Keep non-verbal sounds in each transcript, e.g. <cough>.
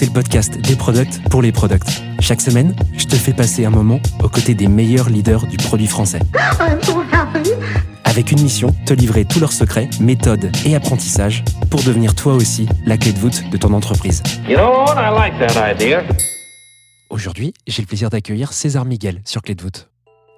c'est le podcast des products pour les products. Chaque semaine, je te fais passer un moment aux côtés des meilleurs leaders du produit français. Avec une mission, te livrer tous leurs secrets, méthodes et apprentissages pour devenir toi aussi la clé de voûte de ton entreprise. You know like. Aujourd'hui, j'ai le plaisir d'accueillir César Miguel sur Clé de voûte.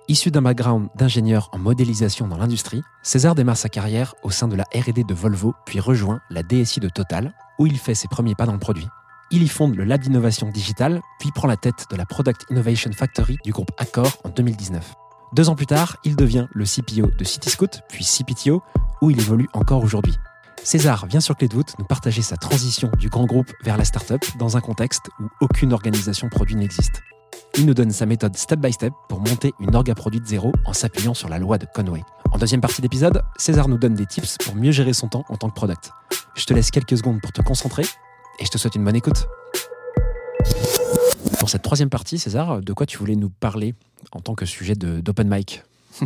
Issu d'un background d'ingénieur en modélisation dans l'industrie, César démarre sa carrière au sein de la R&D de Volvo, puis rejoint la DSI de Total, où il fait ses premiers pas dans le produit. Il y fonde le lab d'innovation digitale, puis prend la tête de la Product Innovation Factory du groupe Accor en 2019. Deux ans plus tard, il devient le CPO de Cityscoot, puis CPTO, où il évolue encore aujourd'hui. César vient sur Clé de voûte nous partager sa transition du grand groupe vers la start-up dans un contexte où aucune organisation produit n'existe. Il nous donne sa méthode step by step pour monter une orga produit de zéro en s'appuyant sur la loi de Conway. En deuxième partie d'épisode, César nous donne des tips pour mieux gérer son temps en tant que product. Je te laisse quelques secondes pour te concentrer et je te souhaite une bonne écoute. Pour cette troisième partie, César, de quoi tu voulais nous parler en tant que sujet de- d'open mic <laughs>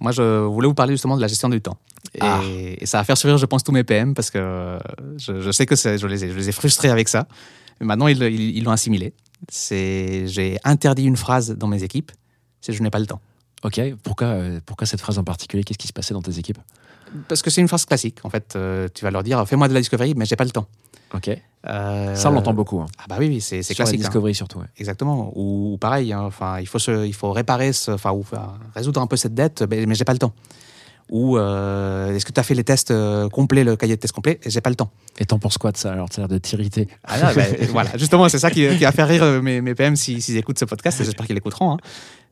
Moi, je voulais vous parler justement de la gestion du temps. Et, Ah. et ça va faire sourire, je pense, tous mes PM parce que je, je sais que je les, ai, je les ai frustrés avec ça. Mais maintenant, ils ils- ils l'ont assimilé. J'ai interdit une phrase dans mes équipes, c'est je n'ai pas le temps. Ok, pourquoi, euh, pourquoi cette phrase en particulier? Qu'est-ce qui se passait dans tes équipes? Parce que c'est une phrase classique. En fait, euh, tu vas leur dire fais-moi de la discovery, mais j'ai pas le temps. Ok, Euh, ça on l'entend beaucoup. Hein. Ah bah oui, oui, c'est la classique. hein. Discovery surtout. ouais. Exactement. Ou, ou pareil, hein, il faut se, il faut réparer, ce, enfin, ou résoudre un peu cette dette, mais, mais j'ai pas le temps. Ou euh, est-ce que tu as fait les tests euh, complets, le cahier de tests complet, et j'ai pas le temps. Et t'en penses quoi de ça Alors, ça a l'air de t'irriter. Ah non, ben, <laughs> voilà, justement, c'est ça qui, qui va faire rire mes, mes PM s'ils écoutent ce podcast, et j'espère qu'ils l'écouteront. hein.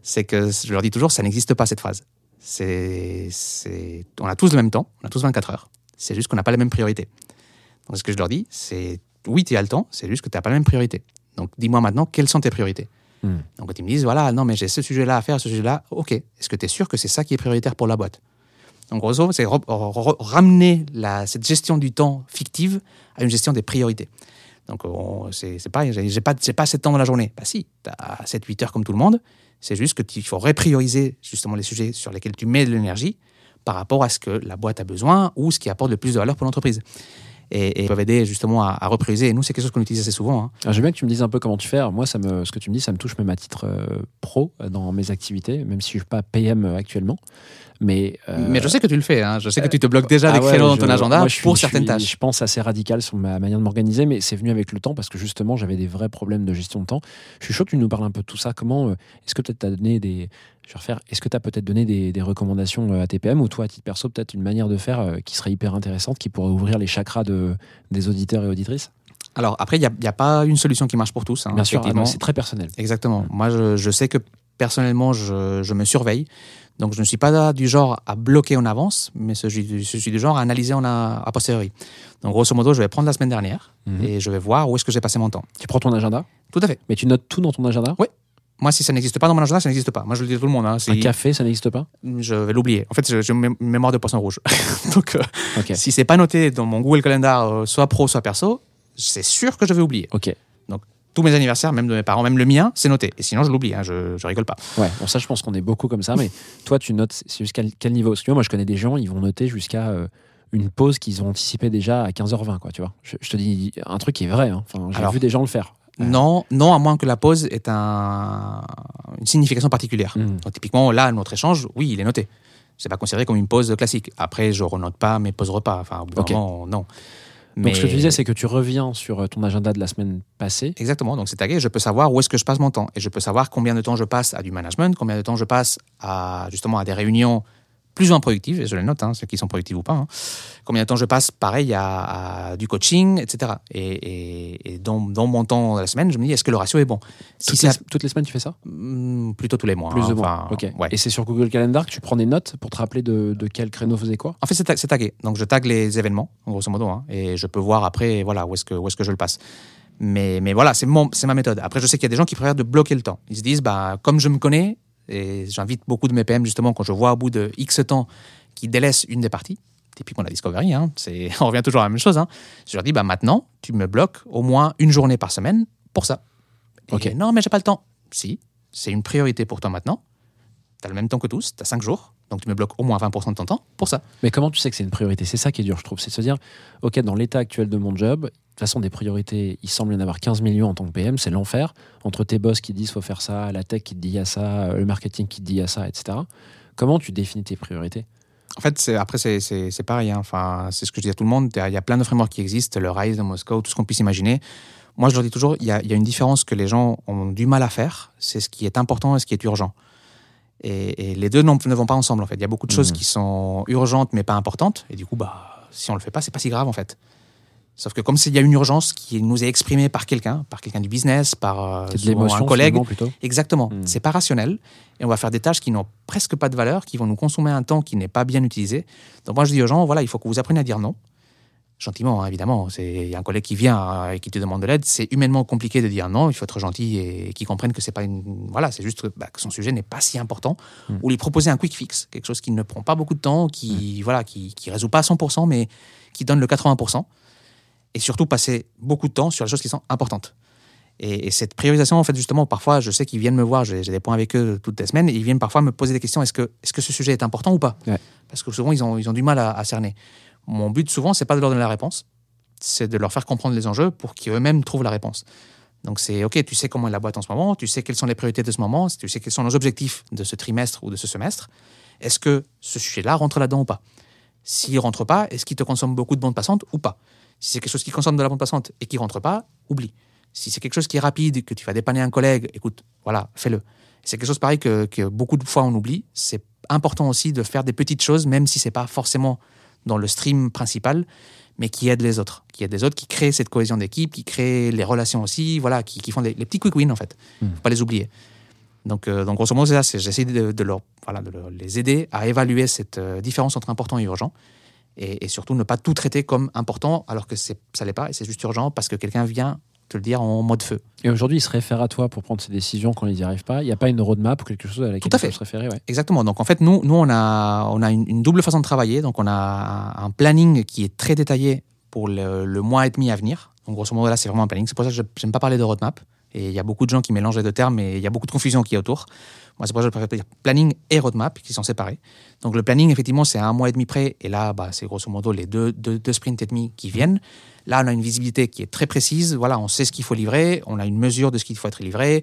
C'est que je leur dis toujours, ça n'existe pas cette phrase. C'est, on a tous le même temps, on a tous 24 heures. C'est juste qu'on n'a pas la même priorité. Donc ce que je leur dis, c'est oui, tu as le temps, c'est juste que tu n'as pas la même priorité. Donc dis-moi maintenant, quelles sont tes priorités Hmm. Donc quand ils me disent, voilà, non, mais j'ai ce sujet-là à faire, ce sujet-là, ok, est-ce que tu es sûr que c'est ça qui est prioritaire pour la boîte? Donc grosso modo, c'est ramener la, cette gestion du temps fictive à une gestion des priorités. Donc, on- c'est j'ai pas, j'ai pas assez de temps dans la journée. Bah si, tu as 7-8 heures comme tout le monde. C'est juste que tu- il faut reprioriser justement les sujets sur lesquels tu mets de l'énergie par rapport à ce que la boîte a besoin ou ce qui apporte le plus de valeur pour l'entreprise. Et, et peuvent aider justement à, à reprioriser. Et nous, c'est quelque chose qu'on utilise assez souvent. hein. Alors, J'aime bien que tu me dises un peu comment tu fais. Alors, moi, ça me, ce que tu me dis, ça me touche même à titre euh, pro dans mes activités, même si je suis pas PM euh, actuellement. Mais, euh, Mais je sais que tu le fais. hein. Je sais que tu te bloques déjà ah des ouais, créneaux dans ton agenda moi, je suis- pour certaines suis- tâches. Je pense assez radical sur ma manière de m'organiser, mais c'est venu avec le temps parce que justement, j'avais des vrais problèmes de gestion de temps. Je suis chaud que tu nous parles un peu de tout ça. Comment est-ce que peut-être tu as donné des. Je vais refaire. Est-ce que tu as peut-être donné des, des recommandations euh, à TPM ou toi, à titre perso, peut-être une manière de faire euh, qui serait hyper intéressante, qui pourrait ouvrir les chakras de, des auditeurs et auditrices? Alors après, il n'y a, pas une solution qui marche pour tous. hein, Bien sûr, ah c'est très personnel. Exactement. Moi, je, je sais que personnellement, je, je me surveille. Donc, je ne suis pas du genre à bloquer en avance, mais je suis, je suis du genre à analyser en a, a posteriori. Donc, grosso modo, je vais prendre la semaine dernière Mhm. et je vais voir où est-ce que j'ai passé mon temps. Tu prends ton agenda, Tout à fait. mais tu notes tout dans ton agenda? Moi, si ça n'existe pas dans mon agenda, ça n'existe pas. Moi, je le dis à tout le monde. hein, Un café, ça n'existe pas? Je vais l'oublier. En fait, j'ai une mé- mémoire de poisson rouge. <laughs> Donc, euh, Ok. si c'est pas noté dans mon Google Calendar, euh, soit pro, soit perso, c'est sûr que je vais oublier. Ok. Tous mes anniversaires, même de mes parents, même le mien, c'est noté. Et sinon, je l'oublie. hein, je, je rigole pas. Ouais, bon, ça, je pense qu'on est beaucoup comme ça, mais toi, tu notes jusqu'à quel niveau? Parce que moi, je connais des gens, ils vont noter jusqu'à euh, une pause qu'ils ont anticipée déjà à 15h20, quoi, tu vois. Je, je te dis un truc qui est vrai, hein. enfin, j'ai vu des gens le faire. Non, non, à moins que la pause ait un, une signification particulière. Mm. Donc, typiquement, là, notre échange, oui, il est noté. C'est pas considéré comme une pause classique. Après, je renote pas mes pauses repas. Enfin, au bout moment, non. Donc, ce que tu disais, c'est que tu reviens sur euh, ton agenda de la semaine passée. Exactement. Donc, c'est tagué. Je peux savoir où est-ce que je passe mon temps. Et je peux savoir combien de temps je passe à du management, combien de temps je passe à, justement, à des réunions plus ou moins productives. Et je les note, hein, ceux qui sont productifs ou pas. hein. Combien de temps je passe, pareil, à, à du coaching, etc. Et, et- et dans, dans mon temps de la semaine, je me dis, est-ce que le ratio est bon? Si Toutes les, toutes les semaines, tu fais ça? Hmm, plutôt tous les mois. Plus hein, de mois. ouais. Et c'est sur Google Calendar que tu prends des notes pour te rappeler de, de quel créneau faisait quoi? En fait, c'est ta- c'est tagué. Donc, je tag les événements, en grosso modo, hein, et je peux voir après, voilà, où est-ce que, où est-ce que je le passe. Mais, mais voilà, c'est mon- c'est ma méthode. Après, je sais qu'il y a des gens qui préfèrent de bloquer le temps. Ils se disent, bah, comme je me connais, Et j'invite beaucoup de mes PM, justement, quand je vois au bout de X temps qui délaissent une des parties, typiquement la discovery, hein, c'est- <laughs> on revient toujours à la même chose. hein. Je leur dis, bah, maintenant, tu me bloques au moins une journée par semaine pour ça. Et Ok. Non, mais j'ai pas le temps. Si, c'est une priorité pour toi maintenant. Tu as le même temps que tous, tu as 5 jours, donc tu me bloques au moins 20% de ton temps pour ça. Mais comment tu sais que c'est une priorité? C'est ça qui est dur, je trouve. C'est de se dire, OK, dans l'état actuel de mon job, toute façon, des priorités, il semble y en avoir 15 millions en tant que PM, c'est l'enfer. Entre tes boss qui disent faut faire ça, la tech qui te dit y a ça, le marketing qui te dit y a ça, etc. Comment tu définis tes priorités? En fait, c'est- après, c'est- pareil. hein. Enfin, c'est ce que je dis à tout le monde. Il y a plein de frameworks qui existent, le Rise, le Moscow, tout ce qu'on puisse imaginer. Moi, je leur dis toujours, il y, a, il y a une différence que les gens ont du mal à faire. C'est ce qui est important et ce qui est urgent. Et, et les deux ne vont pas ensemble, en fait. Il y a beaucoup de choses Mhm. qui sont urgentes mais pas importantes. Et du coup, bah, si on le fait pas, c'est pas si grave, en fait. Sauf que comme il y a une urgence qui nous est exprimée par quelqu'un, par quelqu'un du business, par euh, un collègue, plutôt Exactement. Mm. C'est pas rationnel. Et on va faire des tâches qui n'ont presque pas de valeur, qui vont nous consommer un temps qui n'est pas bien utilisé. Donc moi, je dis aux gens, voilà, il faut que vous appreniez à dire non. Gentiment, hein, évidemment. C'est- Il y a un collègue qui vient euh, et qui te demande de l'aide. C'est humainement compliqué de dire non. Il faut être gentil et qu'ils comprennent que c'est pas une. Voilà, c'est juste bah, que son sujet n'est pas si important. Mm. Ou lui proposer un quick fix, quelque chose qui ne prend pas beaucoup de temps, qui voilà, qui, qui résout pas à 100%, mais qui donne le 80%. Et surtout passer beaucoup de temps sur les choses qui sont importantes. Et, et cette priorisation, en fait, justement, parfois, je sais qu'ils viennent me voir, j'ai des points avec eux toutes les semaines, et ils viennent parfois me poser des questions est-ce que, est que ce sujet est important ou pas Ouais. Parce que souvent, ils ont, ils ont du mal à, à cerner. Mon but, souvent, c'est pas de leur donner la réponse, c'est de leur faire comprendre les enjeux pour qu'eux-mêmes trouvent la réponse. Donc, c'est OK, tu sais comment est la boîte en ce moment, tu sais quelles sont les priorités de ce moment, tu sais quels sont nos objectifs de ce trimestre ou de ce semestre. Est-ce que ce sujet-là rentre là-dedans ou pas? S'il rentre pas, est-ce qu'il te consomme beaucoup de bandes passantes ou pas? Si c'est quelque chose qui consomme de la bande passante et qui rentre pas, oublie. Si c'est quelque chose qui est rapide, que tu vas dépanner un collègue, écoute, voilà, fais-le. C'est quelque chose pareil que, que beaucoup de fois on oublie. C'est important aussi de faire des petites choses, même si c'est pas forcément dans le stream principal, mais qui aident les autres, qui aident les autres, qui créent cette cohésion d'équipe, qui créent les relations aussi, voilà, qui, qui font les, les petits quick wins en fait. Mm. Faut pas les oublier. Donc, euh, donc grosso modo, c'est ça. J'essaie de, de leur, voilà, de leur- les aider à évaluer cette euh, différence entre important et urgent, et, et surtout ne pas tout traiter comme important alors que ça l'est pas et c'est juste urgent parce que quelqu'un vient te le dire en mode feu. Et aujourd'hui, ils se réfèrent à toi pour prendre ces décisions quand ils n'y arrivent pas. Il n'y a pas une roadmap ou quelque chose à laquelle Tout à fait. se référer ouais. Exactement. Donc en fait, nous, nous on a, on a une, une double façon de travailler. Donc on a un, un planning qui est très détaillé pour le, le mois et demi à venir. Donc grosso modo, là, c'est vraiment un planning. C'est pour ça que je n'aime pas parler de roadmap. Et il y a beaucoup de gens qui mélangent les deux termes et il y a beaucoup de confusion qui est autour. Moi, c'est pour ça que je préfère dire planning et roadmap qui sont séparés. Donc le planning, effectivement, c'est un mois et demi près. Et là, bah, c'est grosso modo les deux, deux, sprints et demi qui viennent. Là, on a une visibilité qui est très précise. Voilà, on sait ce qu'il faut livrer. On a une mesure de ce qu'il faut être livré.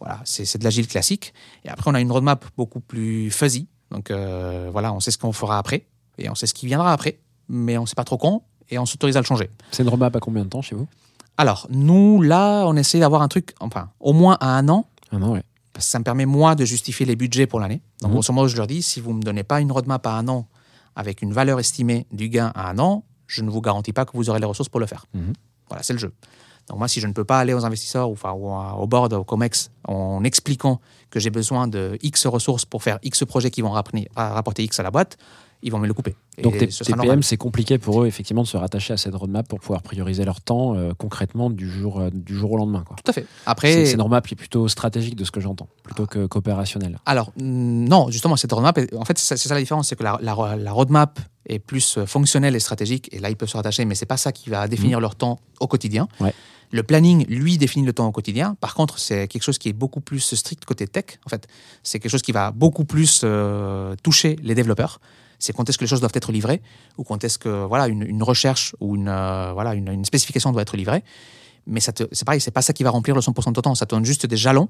Voilà, c'est c'est de l'agile classique. Et après, on a une roadmap beaucoup plus fuzzy. Donc euh, voilà, on sait ce qu'on fera après et on sait ce qui viendra après, mais on ne sait pas trop quand et on s'autorise à le changer. C'est une roadmap à combien de temps chez vous? Alors, nous, là, on essaie d'avoir un truc, enfin, au moins à un an, Un an, ouais. parce que ça me permet, moi, de justifier les budgets pour l'année. Donc, grosso modo, je leur dis, si vous ne me donnez pas une roadmap à un an avec une valeur estimée du gain à un an, je ne vous garantis pas que vous aurez les ressources pour le faire. Mhm. Voilà, c'est le jeu. Donc moi, si je ne peux pas aller aux investisseurs ou, enfin, ou au board, au COMEX, en expliquant que j'ai besoin de X ressources pour faire X projets qui vont rapporter X à la boîte, ils vont me le couper. Et Donc tes, ce PM, c'est compliqué pour eux effectivement de se rattacher à cette roadmap pour pouvoir prioriser leur temps euh, concrètement du jour, euh, du jour au lendemain. quoi. Tout à fait. C'est Après, c'est une roadmap qui est plutôt stratégique de ce que j'entends, plutôt que qu'opérationnelle. Alors, mm, non, justement, cette roadmap, en fait, c'est ça la différence, c'est que la, la- la roadmap est plus euh, fonctionnelle et stratégique, et là, ils peuvent se rattacher, mais c'est pas ça qui va définir leur temps au quotidien. Ouais. Le planning, lui, définit le temps au quotidien. Par contre, c'est quelque chose qui est beaucoup plus strict côté tech. En fait, c'est quelque chose qui va beaucoup plus euh, toucher les développeurs. C'est quand est-ce que les choses doivent être livrées, ou quand est-ce que voilà une, une recherche ou une euh, voilà une, spécification doit être livrée. Mais c'est pareil, c'est pas ça qui va remplir le 100% de ton temps. Ça te donne juste des jalons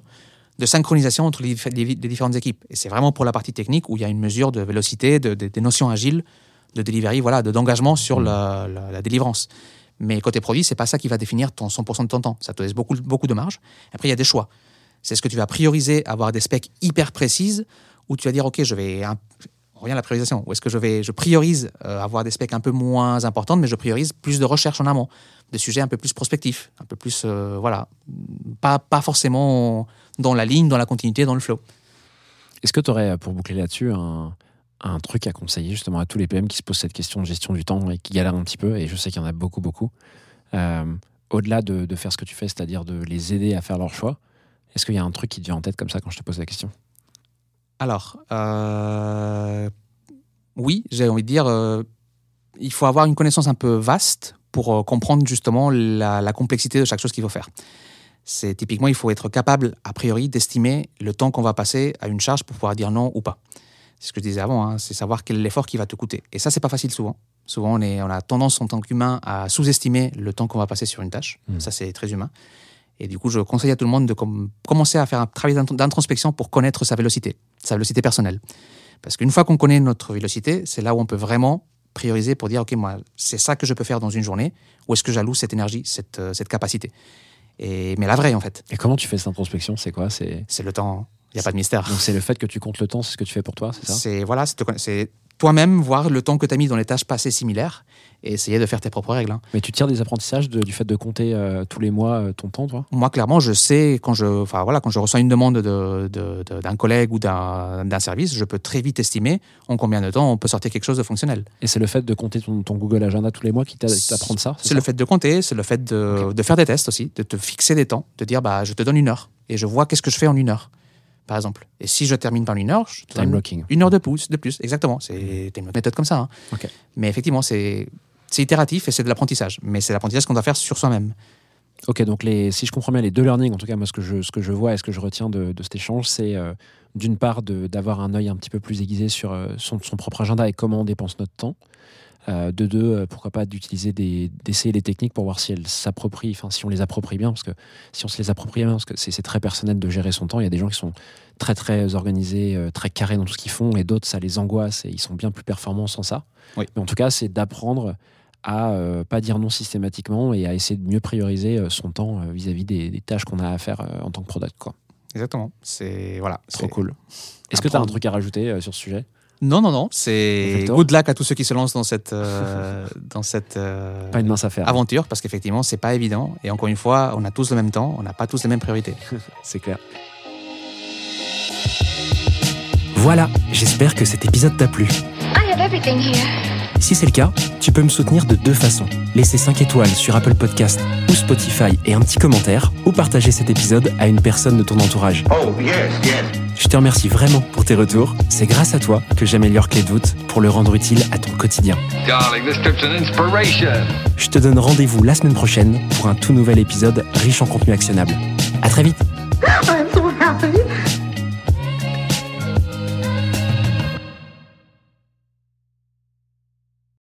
de synchronisation entre les, dif- les- les différentes équipes. Et c'est vraiment pour la partie technique où il y a une mesure de vélocité, de, de- des notions agiles, de delivery, voilà, de- d'engagement sur la, la- délivrance. Mais côté produit, c'est pas ça qui va définir ton 100% de ton temps. Ça te laisse beaucoup, beaucoup de marge. Après, il y a des choix. C'est ce que tu vas prioriser, avoir des specs hyper précises, ou tu vas dire, OK, je vais. On revient à la priorisation. Ou est-ce que je vais, je priorise euh, avoir des specs un peu moins importantes, mais je priorise plus de recherche en amont, des sujets un peu plus prospectifs, un peu plus, euh, voilà, pas, pas forcément dans la ligne, dans la continuité, dans le flow. Est-ce que tu aurais, pour boucler là-dessus, un, un truc à conseiller justement à tous les PM qui se posent cette question de gestion du temps et qui galèrent un petit peu, et je sais qu'il y en a beaucoup, beaucoup, euh, au-delà de, de faire ce que tu fais, c'est-à-dire de les aider à faire leur choix, est-ce qu'il y a un truc qui te vient en tête comme ça quand je te pose la question? Alors, euh, oui, j'ai envie de dire, euh, il faut avoir une connaissance un peu vaste pour euh, comprendre justement la, la complexité de chaque chose qu'il faut faire. C'est typiquement, il faut être capable, a priori, d'estimer le temps qu'on va passer à une charge pour pouvoir dire non ou pas. C'est ce que je disais avant, hein, c'est savoir quel est l'effort qui va te coûter. Et ça, c'est pas facile souvent. Souvent, on, est, on a tendance en tant qu'humain à sous-estimer le temps qu'on va passer sur une tâche. Mm. Ça, c'est très humain. Et du coup, je conseille à tout le monde de com- commencer à faire un travail d'int- d'introspection pour connaître sa vélocité, sa vélocité personnelle. Parce qu'une fois qu'on connaît notre vélocité, c'est là où on peut vraiment prioriser pour dire, OK, moi, c'est ça que je peux faire dans une journée, ou est-ce que j'alloue cette énergie, cette, euh, cette capacité. Et, Mais la vraie, en fait, Et comment tu fais cette introspection? C'est quoi? C'est le temps, il n'y a pas de mystère. donc c'est le fait que tu comptes le temps, c'est ce que tu fais pour toi, c'est ça C'est voilà, c'est toi-même voir le temps que tu as mis dans les tâches passées similaires et essayer de faire tes propres règles. hein. Mais tu tires des apprentissages de- du fait de compter euh, tous les mois euh, ton temps, toi? Moi, clairement, je sais quand je, voilà, quand je reçois une demande de- de- de- d'un collègue ou d'un service, je peux très vite estimer en combien de temps on peut sortir quelque chose de fonctionnel. Et c'est le fait de compter ton, ton Google Agenda tous les mois qui t'a- qui t'apprend ça C'est le fait de compter, c'est le fait de, de faire des tests aussi, de te fixer des temps, de dire bah je te donne une heure et je vois qu'est-ce que je fais en une heure, par exemple. Et si je termine par une heure, je Time blocking. une heure de plus, de plus, exactement. C'est une méthode comme ça. hein. Mais effectivement, c'est itératif et c'est de l'apprentissage. Mais c'est l'apprentissage qu'on doit faire sur soi-même. Ok, donc les, si je comprends bien, les deux learnings, en tout cas, moi, ce que je, ce que je vois et ce que je retiens de, de cet échange, c'est euh, d'une part d'avoir un œil un petit peu plus aiguisé sur euh, son, son propre agenda et comment on dépense notre temps. Euh, de deux, euh, pourquoi pas d'utiliser des, d'essayer les techniques pour voir si elles s'approprient, enfin si on les approprie bien, parce que si on se les approprie bien, parce que c'est c'est très personnel de gérer son temps. Il y a des gens qui sont très très organisés, euh, très carrés dans tout ce qu'ils font, et d'autres ça les angoisse et ils sont bien plus performants sans ça. Oui. Mais en tout cas, c'est d'apprendre à euh, pas dire non systématiquement et à essayer de mieux prioriser euh, son temps vis-à-vis des, des tâches qu'on a à faire en tant que product. Quoi. Exactement. C'est voilà. Trop c'est- cool. Est-ce que tu as un truc à rajouter euh, sur ce sujet? Non, non, non. C'est good luck à tous ceux qui se lancent dans cette euh, <laughs> dans cette euh, Pas une mince affaire, aventure parce qu'effectivement, c'est pas évident. Et encore une fois, on a tous le même temps, on n'a pas tous les mêmes priorités. <laughs> c'est clair. Voilà, j'espère que cet épisode t'a plu. I have everything here. Si c'est le cas, tu peux me soutenir de deux façons. Laisser 5 étoiles sur Apple Podcast ou Spotify et un petit commentaire, ou partager cet épisode à une personne de ton entourage. Oh, yes, yes. Je te remercie vraiment pour tes retours. C'est grâce à toi que j'améliore Clé de voûte pour le rendre utile à ton quotidien. Darling, this trip's an inspiration. Je te donne rendez-vous la semaine prochaine pour un tout nouvel épisode riche en contenu actionnable. À très vite